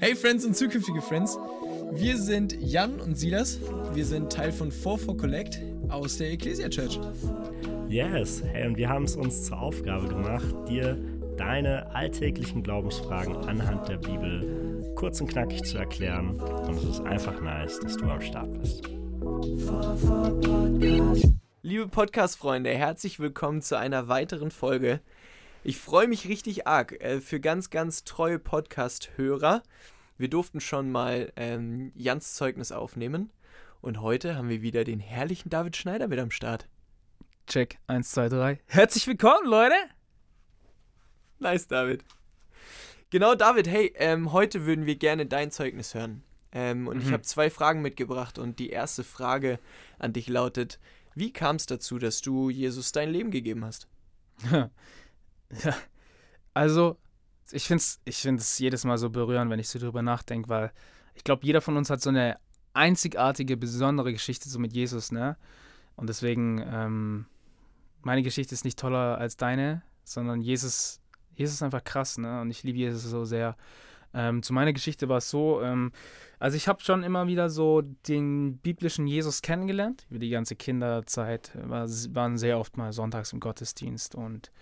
Hey Friends und zukünftige Friends, wir sind Jan und Silas. Wir sind Teil von 44 Collect aus der Ecclesia Church. Yes, hey, und wir haben es uns zur Aufgabe gemacht, dir deine alltäglichen Glaubensfragen anhand der Bibel kurz und knackig zu erklären. Und es ist einfach nice, dass du am Start bist. Liebe Podcast-Freunde, herzlich willkommen zu einer weiteren Folge. Ich freue mich richtig arg äh, für ganz, ganz treue Podcast-Hörer. Wir durften schon mal ähm, Jans Zeugnis aufnehmen und heute haben wir wieder den herrlichen David Schneider mit am Start. Check, 1, 2, 3. Herzlich willkommen, Leute! Nice, David. Genau, David, hey, ähm, heute würden wir gerne dein Zeugnis hören. Ähm, und mhm. ich habe zwei Fragen mitgebracht und die erste Frage an dich lautet, wie kam es dazu, dass du Jesus dein Leben gegeben hast? ja, also ich finde es ich find's jedes Mal so berührend, wenn ich so drüber nachdenke, weil ich glaube, jeder von uns hat so eine einzigartige, besondere Geschichte so mit Jesus, ne? Und deswegen, ähm, meine Geschichte ist nicht toller als deine, sondern Jesus, Jesus ist einfach krass, ne? Und ich liebe Jesus so sehr. Ähm, zu meiner Geschichte war es so, ähm, also ich habe schon immer wieder so den biblischen Jesus kennengelernt. Über die ganze Kinderzeit war, waren sehr oft mal sonntags im Gottesdienst und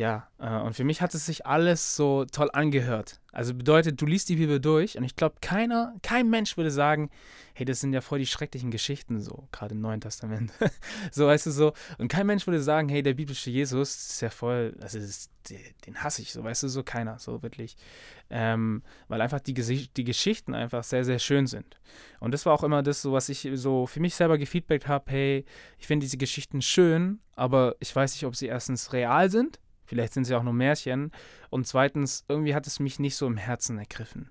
ja, äh, und für mich hat es sich alles so toll angehört. Also bedeutet, du liest die Bibel durch und ich glaube, keiner, kein Mensch würde sagen, hey, das sind ja voll die schrecklichen Geschichten, so, gerade im Neuen Testament. so, weißt du, so. Und kein Mensch würde sagen, hey, der biblische Jesus ist ja voll, also ist, den hasse ich, so, weißt du, so keiner, so wirklich. Ähm, weil einfach die, die Geschichten einfach sehr, sehr schön sind. Und das war auch immer das, so, was ich so für mich selber gefeedbackt habe, hey, ich finde diese Geschichten schön, aber ich weiß nicht, ob sie erstens real sind Vielleicht sind sie auch nur Märchen. Und zweitens, irgendwie hat es mich nicht so im Herzen ergriffen.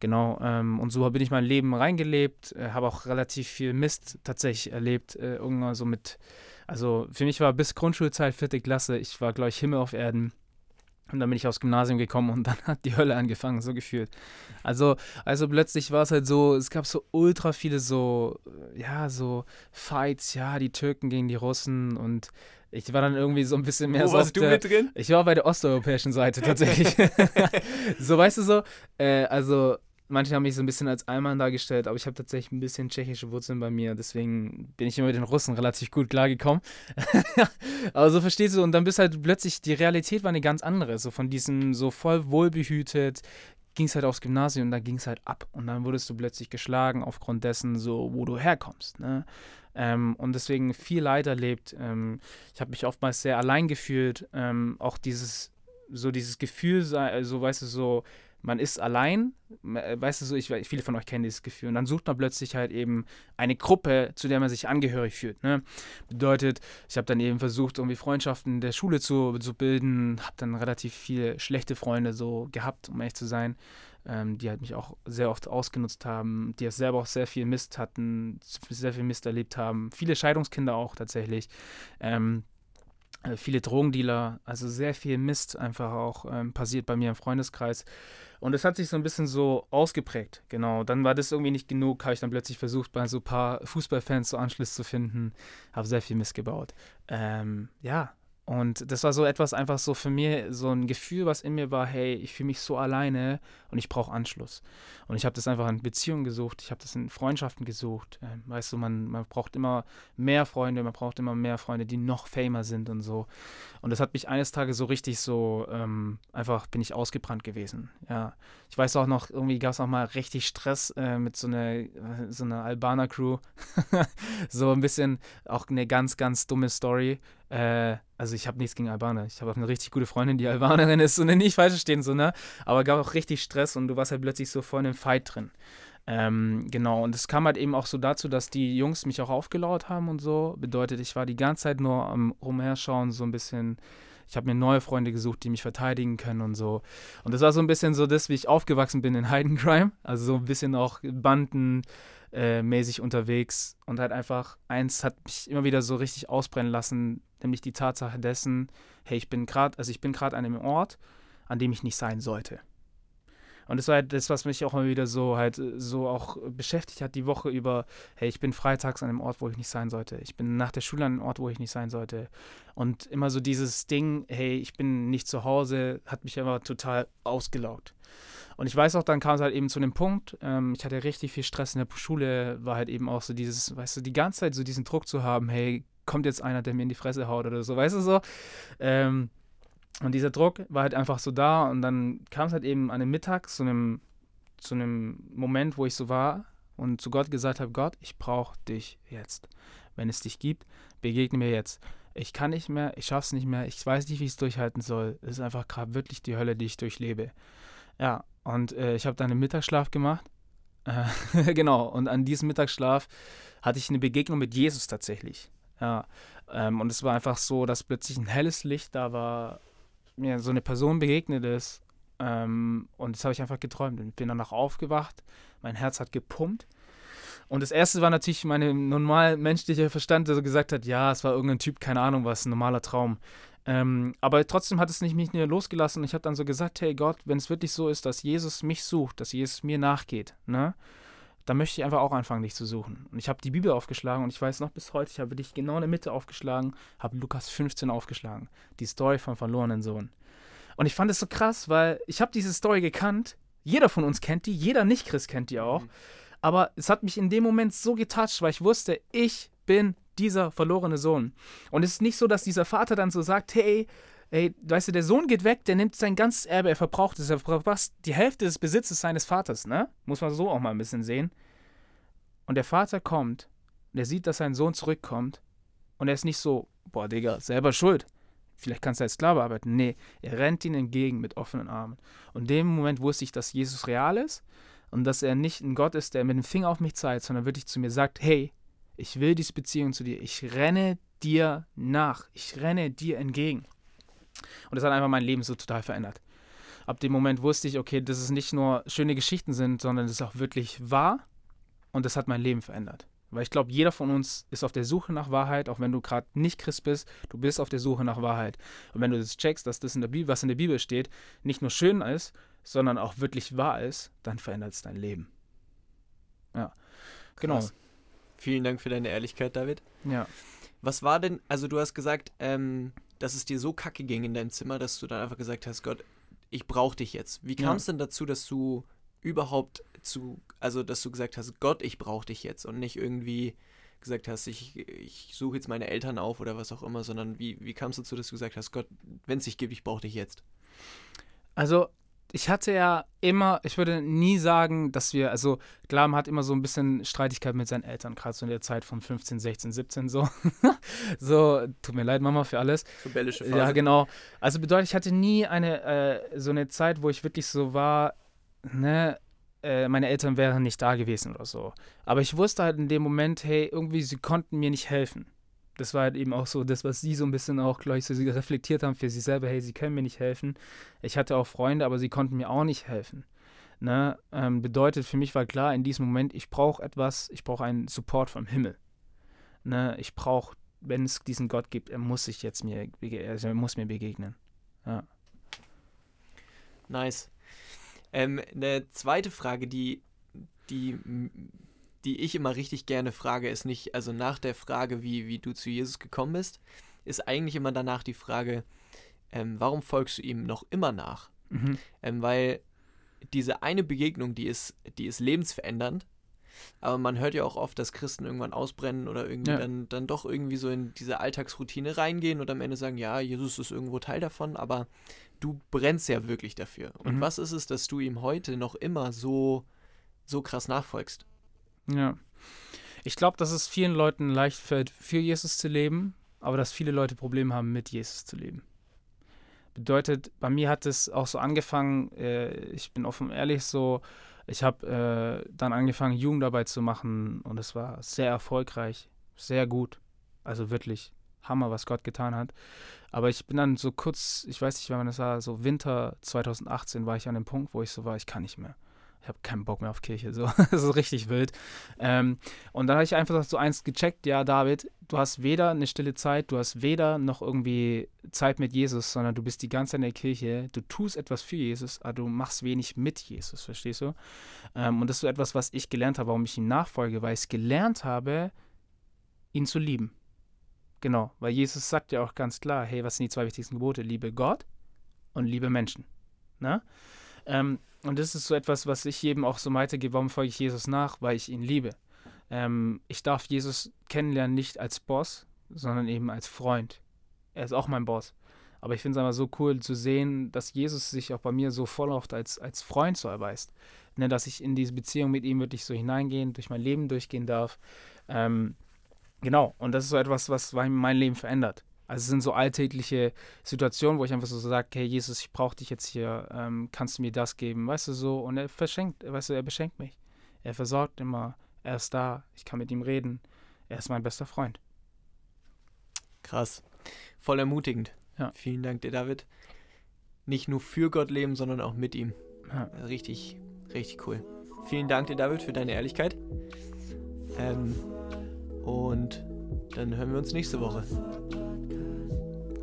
Genau, ähm, und so bin ich mein Leben reingelebt, äh, habe auch relativ viel Mist tatsächlich erlebt, äh, irgendwann so mit, also für mich war bis Grundschulzeit, vierte Klasse, ich war, glaube ich, Himmel auf Erden. Und dann bin ich aufs Gymnasium gekommen und dann hat die Hölle angefangen, so gefühlt. Also, also plötzlich war es halt so, es gab so ultra viele so, ja, so Fights, ja, die Türken gegen die Russen und ich war dann irgendwie so ein bisschen mehr Wo so. warst du der, mit drin? Ich war bei der osteuropäischen Seite tatsächlich. so, weißt du so, äh, also manche haben mich so ein bisschen als Allmann dargestellt, aber ich habe tatsächlich ein bisschen tschechische Wurzeln bei mir, deswegen bin ich immer mit den Russen relativ gut klargekommen. aber so verstehst du, und dann bist halt plötzlich, die Realität war eine ganz andere, so von diesem so voll wohlbehütet, ging es halt aufs Gymnasium und da ging es halt ab. Und dann wurdest du plötzlich geschlagen aufgrund dessen, so wo du herkommst. Ne? Ähm, und deswegen viel Leid erlebt. Ähm, ich habe mich oftmals sehr allein gefühlt. Ähm, auch dieses, so dieses Gefühl, so also, weißt du, so, man ist allein, äh, weißt du so, ich, viele von euch kennen dieses Gefühl. Und dann sucht man plötzlich halt eben eine Gruppe, zu der man sich angehörig fühlt. Ne? Bedeutet, ich habe dann eben versucht, irgendwie Freundschaften der Schule zu, zu bilden, habe dann relativ viele schlechte Freunde so gehabt, um ehrlich zu sein ähm, die halt mich auch sehr oft ausgenutzt haben, die selber auch sehr viel Mist hatten, sehr viel Mist erlebt haben. Viele Scheidungskinder auch tatsächlich. Ähm, äh, viele Drogendealer, also sehr viel Mist einfach auch ähm, passiert bei mir im Freundeskreis. Und es hat sich so ein bisschen so ausgeprägt, genau. Dann war das irgendwie nicht genug, habe ich dann plötzlich versucht, bei so ein paar Fußballfans so Anschluss zu finden, habe sehr viel Mist gebaut. Ähm, ja, und das war so etwas einfach so für mich, so ein Gefühl, was in mir war, hey, ich fühle mich so alleine und ich brauche Anschluss. Und ich habe das einfach in Beziehungen gesucht, ich habe das in Freundschaften gesucht. Ähm, weißt du, man, man braucht immer mehr Freunde, man braucht immer mehr Freunde, die noch famer sind und so. Und das hat mich eines Tages so richtig so, ähm, einfach bin ich ausgebrannt gewesen. Ja, ich weiß auch noch, irgendwie gab es auch mal richtig Stress äh, mit so einer, so einer Albaner-Crew. so ein bisschen, auch eine ganz, ganz dumme Story. Äh, also ich habe nichts gegen Albaner. Ich habe eine richtig gute Freundin, die Albanerin ist und nicht falsch stehen, so, ne? Aber gab auch richtig Stress und du warst halt plötzlich so voll in einem Fight drin. Ähm, genau, und es kam halt eben auch so dazu, dass die Jungs mich auch aufgelauert haben und so. Bedeutet, ich war die ganze Zeit nur am Umherschauen, so ein bisschen. Ich habe mir neue Freunde gesucht, die mich verteidigen können und so. Und das war so ein bisschen so das, wie ich aufgewachsen bin in Heidencrime. Also so ein bisschen auch Banden, äh, mäßig unterwegs und halt einfach eins hat mich immer wieder so richtig ausbrennen lassen, nämlich die Tatsache dessen, hey, ich bin gerade, also ich bin gerade an einem Ort, an dem ich nicht sein sollte. Und das war halt das, was mich auch immer wieder so halt so auch beschäftigt hat die Woche über, hey, ich bin freitags an einem Ort, wo ich nicht sein sollte. Ich bin nach der Schule an einem Ort, wo ich nicht sein sollte. Und immer so dieses Ding, hey, ich bin nicht zu Hause, hat mich immer total ausgelaugt. Und ich weiß auch, dann kam es halt eben zu dem Punkt, ähm, ich hatte richtig viel Stress in der Schule, war halt eben auch so dieses, weißt du, die ganze Zeit so diesen Druck zu haben, hey, kommt jetzt einer, der mir in die Fresse haut oder so, weißt du so. Ähm, und dieser Druck war halt einfach so da und dann kam es halt eben an dem Mittag zu einem, zu einem Moment, wo ich so war und zu Gott gesagt habe, Gott, ich brauche dich jetzt. Wenn es dich gibt, begegne mir jetzt. Ich kann nicht mehr, ich schaff's nicht mehr, ich weiß nicht, wie ich es durchhalten soll. Es ist einfach gerade wirklich die Hölle, die ich durchlebe. Ja, und äh, ich habe dann einen Mittagsschlaf gemacht. Äh, genau, und an diesem Mittagsschlaf hatte ich eine Begegnung mit Jesus tatsächlich. Ja, ähm, und es war einfach so, dass plötzlich ein helles Licht da war, mir so eine Person begegnet ist. Ähm, und das habe ich einfach geträumt und bin danach aufgewacht. Mein Herz hat gepumpt. Und das erste war natürlich mein normal menschlicher Verstand, der so gesagt hat, ja, es war irgendein Typ, keine Ahnung was, ein normaler Traum. Ähm, aber trotzdem hat es nicht, mich nicht losgelassen ich habe dann so gesagt, hey Gott, wenn es wirklich so ist, dass Jesus mich sucht, dass Jesus mir nachgeht, ne, dann möchte ich einfach auch anfangen, dich zu suchen. Und ich habe die Bibel aufgeschlagen und ich weiß noch bis heute, ich habe dich genau in der Mitte aufgeschlagen, habe Lukas 15 aufgeschlagen, die Story vom verlorenen Sohn. Und ich fand es so krass, weil ich habe diese Story gekannt, jeder von uns kennt die, jeder Nicht-Christ kennt die auch, mhm. aber es hat mich in dem Moment so getoucht, weil ich wusste, ich bin dieser verlorene Sohn. Und es ist nicht so, dass dieser Vater dann so sagt, hey, ey, weißt du, der Sohn geht weg, der nimmt sein ganzes Erbe, er verbraucht es, er verbraucht die Hälfte des Besitzes seines Vaters, ne? Muss man so auch mal ein bisschen sehen. Und der Vater kommt, der sieht, dass sein Sohn zurückkommt und er ist nicht so, boah, Digga, selber schuld. Vielleicht kannst du als Sklave arbeiten. Nee, er rennt ihm entgegen mit offenen Armen. Und in dem Moment wusste ich, dass Jesus real ist und dass er nicht ein Gott ist, der mit dem Finger auf mich zeigt, sondern wirklich zu mir sagt, hey, ich will diese Beziehung zu dir. Ich renne dir nach. Ich renne dir entgegen. Und das hat einfach mein Leben so total verändert. Ab dem Moment wusste ich, okay, dass es nicht nur schöne Geschichten sind, sondern es ist auch wirklich wahr. Und das hat mein Leben verändert. Weil ich glaube, jeder von uns ist auf der Suche nach Wahrheit, auch wenn du gerade nicht Christ bist, du bist auf der Suche nach Wahrheit. Und wenn du das checkst, dass das in der Bibel, was in der Bibel steht, nicht nur schön ist, sondern auch wirklich wahr ist, dann verändert es dein Leben. Ja. Genau. Krass. Vielen Dank für deine Ehrlichkeit, David. Ja. Was war denn, also du hast gesagt, ähm, dass es dir so kacke ging in deinem Zimmer, dass du dann einfach gesagt hast, Gott, ich brauche dich jetzt. Wie kam es ja. denn dazu, dass du überhaupt zu, also dass du gesagt hast, Gott, ich brauche dich jetzt und nicht irgendwie gesagt hast, ich, ich suche jetzt meine Eltern auf oder was auch immer, sondern wie, wie kam es dazu, dass du gesagt hast, Gott, wenn es dich gibt, ich brauche dich jetzt? Also ich hatte ja immer, ich würde nie sagen, dass wir, also klar, man hat immer so ein bisschen Streitigkeit mit seinen Eltern, gerade so in der Zeit von 15, 16, 17 so. so, tut mir leid, Mama, für alles. Rebellische Phase. Ja, genau. Also bedeutet, ich hatte nie eine, äh, so eine Zeit, wo ich wirklich so war, ne, äh, meine Eltern wären nicht da gewesen oder so. Aber ich wusste halt in dem Moment, hey, irgendwie, sie konnten mir nicht helfen das war halt eben auch so das, was sie so ein bisschen auch, glaube ich, so reflektiert haben für sich selber, hey, sie können mir nicht helfen. Ich hatte auch Freunde, aber sie konnten mir auch nicht helfen. Ne? Ähm, bedeutet, für mich war klar, in diesem Moment, ich brauche etwas, ich brauche einen Support vom Himmel. Ne? Ich brauche, wenn es diesen Gott gibt, er muss sich jetzt mir, also er muss mir begegnen. Ja. Nice. Ähm, eine zweite Frage, die, die die ich immer richtig gerne frage, ist nicht, also nach der Frage, wie, wie du zu Jesus gekommen bist, ist eigentlich immer danach die Frage, ähm, warum folgst du ihm noch immer nach? Mhm. Ähm, weil diese eine Begegnung, die ist, die ist lebensverändernd, aber man hört ja auch oft, dass Christen irgendwann ausbrennen oder irgendwie ja. dann, dann doch irgendwie so in diese Alltagsroutine reingehen und am Ende sagen, ja, Jesus ist irgendwo Teil davon, aber du brennst ja wirklich dafür. Und mhm. was ist es, dass du ihm heute noch immer so, so krass nachfolgst? Ja. Ich glaube, dass es vielen Leuten leicht fällt, für Jesus zu leben, aber dass viele Leute Probleme haben, mit Jesus zu leben. Bedeutet, bei mir hat es auch so angefangen, äh, ich bin offen ehrlich so, ich habe äh, dann angefangen, Jugendarbeit zu machen und es war sehr erfolgreich, sehr gut. Also wirklich Hammer, was Gott getan hat. Aber ich bin dann so kurz, ich weiß nicht, wann das war, so Winter 2018 war ich an dem Punkt, wo ich so war, ich kann nicht mehr ich habe keinen Bock mehr auf Kirche. So, das ist richtig wild. Ähm, und dann habe ich einfach so eins gecheckt, ja, David, du hast weder eine stille Zeit, du hast weder noch irgendwie Zeit mit Jesus, sondern du bist die ganze Zeit in der Kirche, du tust etwas für Jesus, aber du machst wenig mit Jesus, verstehst du? Ähm, und das ist so etwas, was ich gelernt habe, warum ich ihm nachfolge, weil ich es gelernt habe, ihn zu lieben. Genau, weil Jesus sagt ja auch ganz klar, hey, was sind die zwei wichtigsten Gebote? Liebe Gott und liebe Menschen. Ne? Ähm, und das ist so etwas, was ich jedem auch so weitergebe, warum folge ich Jesus nach? Weil ich ihn liebe. Ähm, ich darf Jesus kennenlernen nicht als Boss, sondern eben als Freund. Er ist auch mein Boss. Aber ich finde es einfach so cool zu sehen, dass Jesus sich auch bei mir so voll oft als, als Freund so erweist. Ne, dass ich in diese Beziehung mit ihm wirklich so hineingehen, durch mein Leben durchgehen darf. Ähm, genau, und das ist so etwas, was mein Leben verändert. Also es sind so alltägliche Situationen, wo ich einfach so sage, hey Jesus, ich brauche dich jetzt hier, ähm, kannst du mir das geben, weißt du so? Und er verschenkt, weißt du, er beschenkt mich. Er versorgt immer, er ist da, ich kann mit ihm reden, er ist mein bester Freund. Krass, voll ermutigend. Ja. Vielen Dank dir, David. Nicht nur für Gott leben, sondern auch mit ihm. Ja. Richtig, richtig cool. Vielen Dank dir, David, für deine Ehrlichkeit. Ähm, und dann hören wir uns nächste Woche.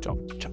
Ciao. Ciao.